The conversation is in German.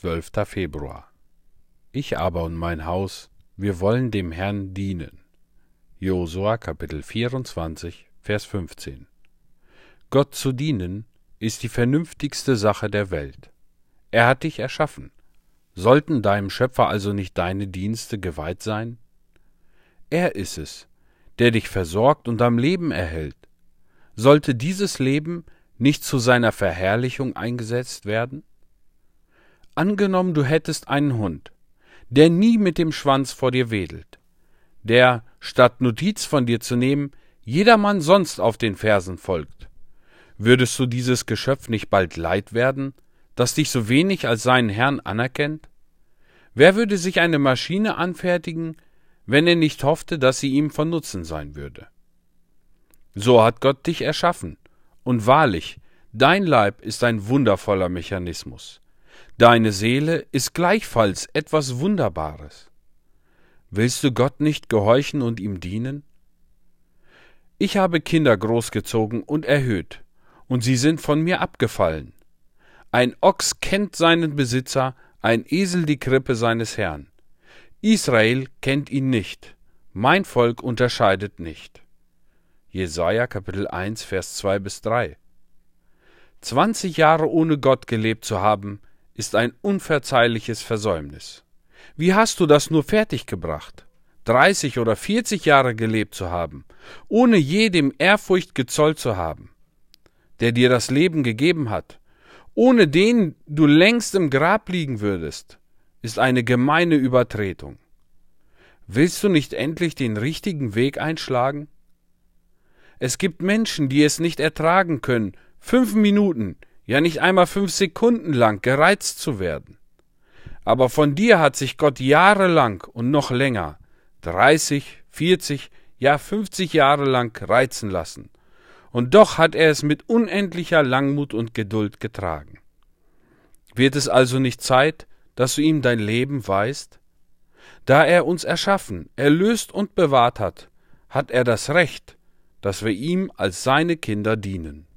12. Februar. Ich aber und mein Haus, wir wollen dem Herrn dienen. Josua Kapitel 24, Vers 15. Gott zu dienen ist die vernünftigste Sache der Welt. Er hat dich erschaffen. Sollten deinem Schöpfer also nicht deine Dienste geweiht sein? Er ist es, der dich versorgt und am Leben erhält. Sollte dieses Leben nicht zu seiner Verherrlichung eingesetzt werden? Angenommen, du hättest einen Hund, der nie mit dem Schwanz vor dir wedelt, der, statt Notiz von dir zu nehmen, jedermann sonst auf den Fersen folgt. Würdest du dieses Geschöpf nicht bald leid werden, das dich so wenig als seinen Herrn anerkennt? Wer würde sich eine Maschine anfertigen, wenn er nicht hoffte, dass sie ihm von Nutzen sein würde? So hat Gott dich erschaffen, und wahrlich, dein Leib ist ein wundervoller Mechanismus. Deine Seele ist gleichfalls etwas Wunderbares. Willst du Gott nicht gehorchen und ihm dienen? Ich habe Kinder großgezogen und erhöht, und sie sind von mir abgefallen. Ein Ochs kennt seinen Besitzer, ein Esel die Krippe seines Herrn. Israel kennt ihn nicht, mein Volk unterscheidet nicht. Jesaja Kapitel 1, Vers 2 bis 3. Zwanzig Jahre ohne Gott gelebt zu haben, ist ein unverzeihliches Versäumnis. Wie hast du das nur fertiggebracht? 30 oder 40 Jahre gelebt zu haben, ohne jedem Ehrfurcht gezollt zu haben, der dir das Leben gegeben hat, ohne den du längst im Grab liegen würdest, ist eine gemeine Übertretung. Willst du nicht endlich den richtigen Weg einschlagen? Es gibt Menschen, die es nicht ertragen können, fünf Minuten, ja nicht einmal fünf Sekunden lang gereizt zu werden. Aber von dir hat sich Gott jahrelang und noch länger, dreißig, vierzig, ja fünfzig Jahre lang reizen lassen. Und doch hat er es mit unendlicher Langmut und Geduld getragen. Wird es also nicht Zeit, dass du ihm dein Leben weißt? Da er uns erschaffen, erlöst und bewahrt hat, hat er das Recht, dass wir ihm als seine Kinder dienen.